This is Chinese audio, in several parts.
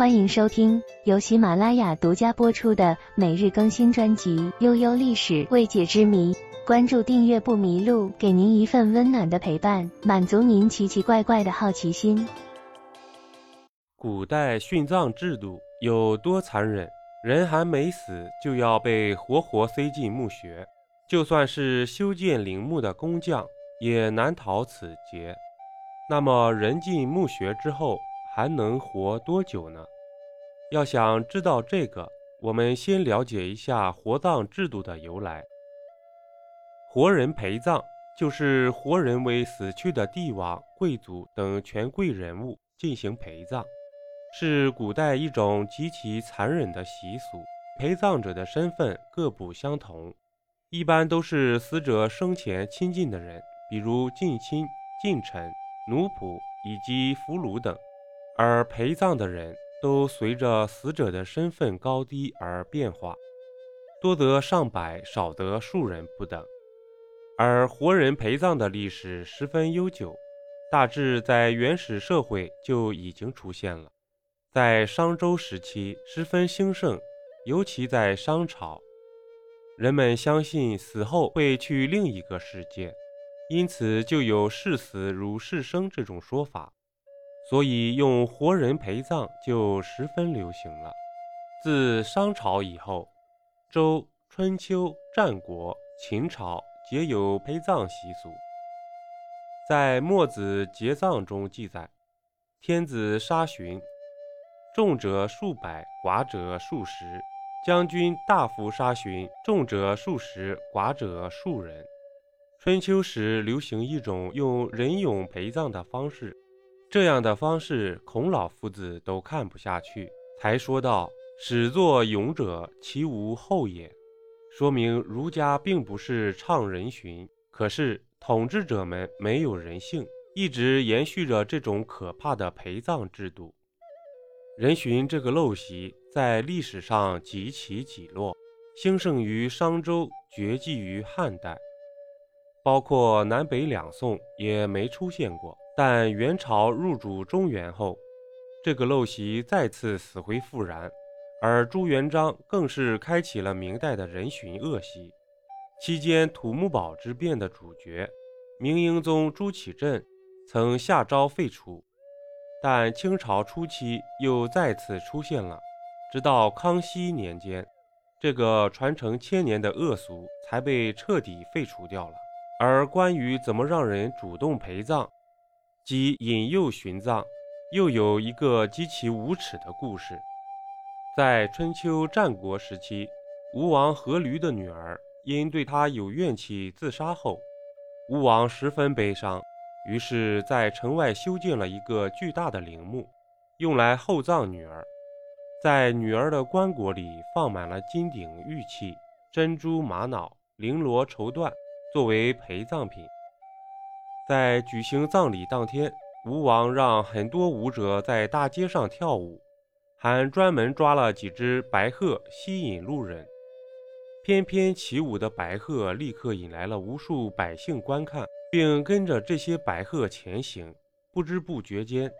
欢迎收听由喜马拉雅独家播出的每日更新专辑《悠悠历史未解之谜》。关注订阅不迷路，给您一份温暖的陪伴，满足您奇奇怪怪的好奇心。古代殉葬制度有多残忍？人还没死就要被活活塞进墓穴，就算是修建陵墓的工匠也难逃此劫。那么，人进墓穴之后还能活多久呢？要想知道这个，我们先了解一下活葬制度的由来。活人陪葬就是活人为死去的帝王、贵族等权贵人物进行陪葬，是古代一种极其残忍的习俗。陪葬者的身份各不相同，一般都是死者生前亲近的人，比如近亲、近臣、奴仆以及俘虏等，而陪葬的人都随着死者的身份高低而变化，多得上百，少得数人不等。而活人陪葬的历史十分悠久，大致在原始社会就已经出现了，在商周时期十分兴盛，尤其在商朝，人们相信死后会去另一个世界，因此就有视死如视生这种说法，所以用活人陪葬就十分流行了。自商朝以后，周、春秋、战国、秦朝。皆有陪葬习俗，在《墨子节葬》中记载：天子杀荀，重者数百，寡者数十；将军、大夫杀荀，重者数十，寡者数人。春秋时流行一种用人俑陪葬的方式，这样的方式孔老夫子都看不下去，才说道：“始作俑者，其无后也。”说明儒家并不是倡人殉，可是统治者们没有人性，一直延续着这种可怕的陪葬制度。人殉这个陋习在历史上几起几落，兴盛于商周，绝迹于汉代，包括南北两宋也没出现过。但元朝入主中原后，这个陋习再次死灰复燃。而朱元璋更是开启了明代的人殉恶习。期间土木堡之变的主角明英宗朱祁镇曾下诏废除，但清朝初期又再次出现了。直到康熙年间，这个传承千年的恶俗才被彻底废除掉了。而关于怎么让人主动陪葬，即引诱殉葬，又有一个极其无耻的故事。在春秋战国时期，吴王阖闾的女儿因对他有怨气自杀后，吴王十分悲伤，于是，在城外修建了一个巨大的陵墓，用来厚葬女儿。在女儿的棺椁里放满了金鼎玉器、珍珠玛瑙、绫罗绸缎，作为陪葬品。在举行葬礼当天，吴王让很多舞者在大街上跳舞。还专门抓了几只白鹤吸引路人，翩翩起舞的白鹤立刻引来了无数百姓观看，并跟着这些白鹤前行。不知不觉间，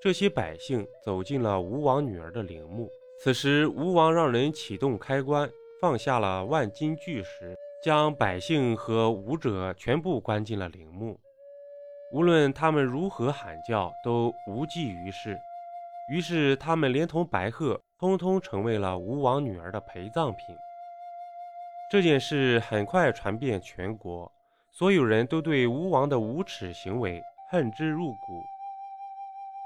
这些百姓走进了吴王女儿的陵墓。此时，吴王让人启动开关，放下了万斤巨石，将百姓和舞者全部关进了陵墓。无论他们如何喊叫，都无济于事。于是，他们连同白鹤，通通成为了吴王女儿的陪葬品。这件事很快传遍全国，所有人都对吴王的无耻行为恨之入骨。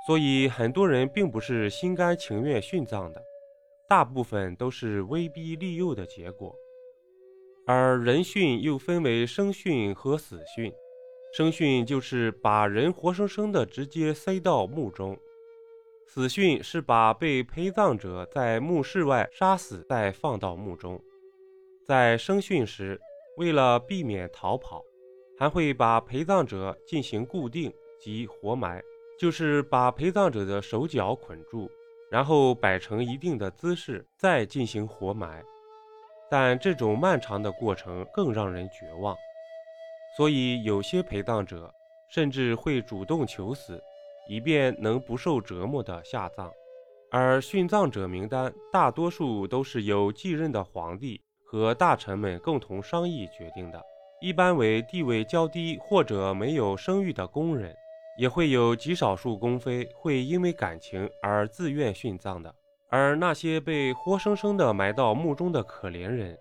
所以，很多人并不是心甘情愿殉葬的，大部分都是威逼利诱的结果。而人殉又分为生殉和死殉，生殉就是把人活生生的直接塞到墓中。死训是把被陪葬者在墓室外杀死，再放到墓中。在生训时，为了避免逃跑，还会把陪葬者进行固定及活埋，就是把陪葬者的手脚捆住，然后摆成一定的姿势，再进行活埋。但这种漫长的过程更让人绝望，所以有些陪葬者甚至会主动求死。以便能不受折磨的下葬，而殉葬者名单大多数都是由继任的皇帝和大臣们共同商议决定的，一般为地位较低或者没有生育的工人，也会有极少数宫妃会因为感情而自愿殉葬的。而那些被活生生的埋到墓中的可怜人，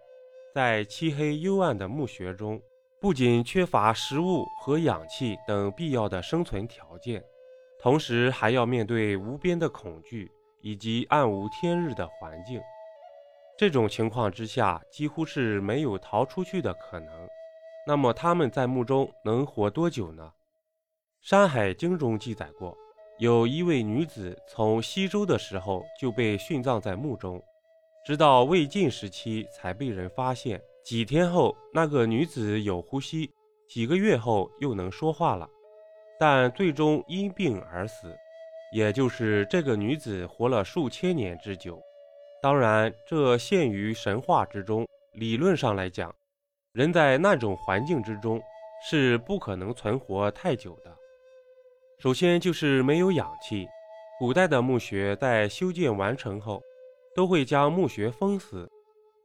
在漆黑幽暗的墓穴中，不仅缺乏食物和氧气等必要的生存条件，同时还要面对无边的恐惧以及暗无天日的环境。这种情况之下，几乎是没有逃出去的可能。那么他们在墓中能活多久呢？《山海经》中记载过。有一位女子从西周的时候就被殉葬在墓中，直到魏晋时期才被人发现。几天后，那个女子有呼吸，几个月后又能说话了，但最终因病而死。也就是这个女子活了数千年之久。当然，这限于神话之中。理论上来讲，人在那种环境之中是不可能存活太久的。首先就是没有氧气。古代的墓穴在修建完成后，都会将墓穴封死，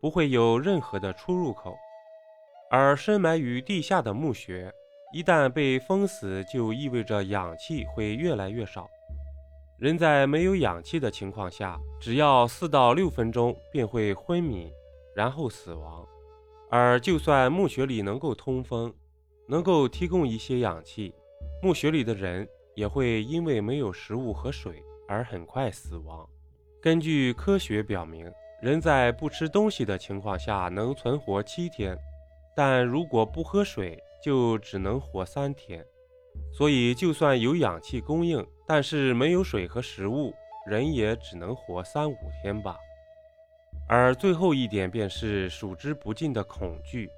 不会有任何的出入口。而深埋于地下的墓穴，一旦被封死，就意味着氧气会越来越少。人在没有氧气的情况下，只要四到六分钟便会昏迷，然后死亡。而就算墓穴里能够通风，能够提供一些氧气，墓穴里的人。也会因为没有食物和水而很快死亡。根据科学表明，人在不吃东西的情况下能存活七天，但如果不喝水，就只能活三天。所以，就算有氧气供应，但是没有水和食物，人也只能活三五天吧。而最后一点便是数之不尽的恐惧，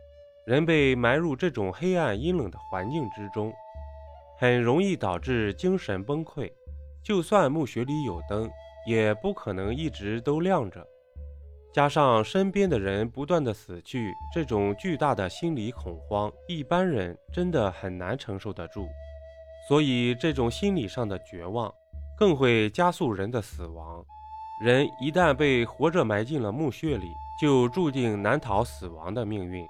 人被埋入这种黑暗阴冷的环境之中。很容易导致精神崩溃，就算墓穴里有灯，也不可能一直都亮着。加上身边的人不断的死去，这种巨大的心理恐慌，一般人真的很难承受得住。所以，这种心理上的绝望，更会加速人的死亡。人一旦被活着埋进了墓穴里，就注定难逃死亡的命运，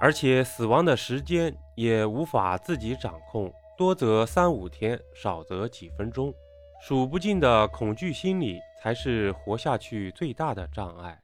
而且死亡的时间也无法自己掌控。多则三五天，少则几分钟，数不尽的恐惧心理才是活下去最大的障碍。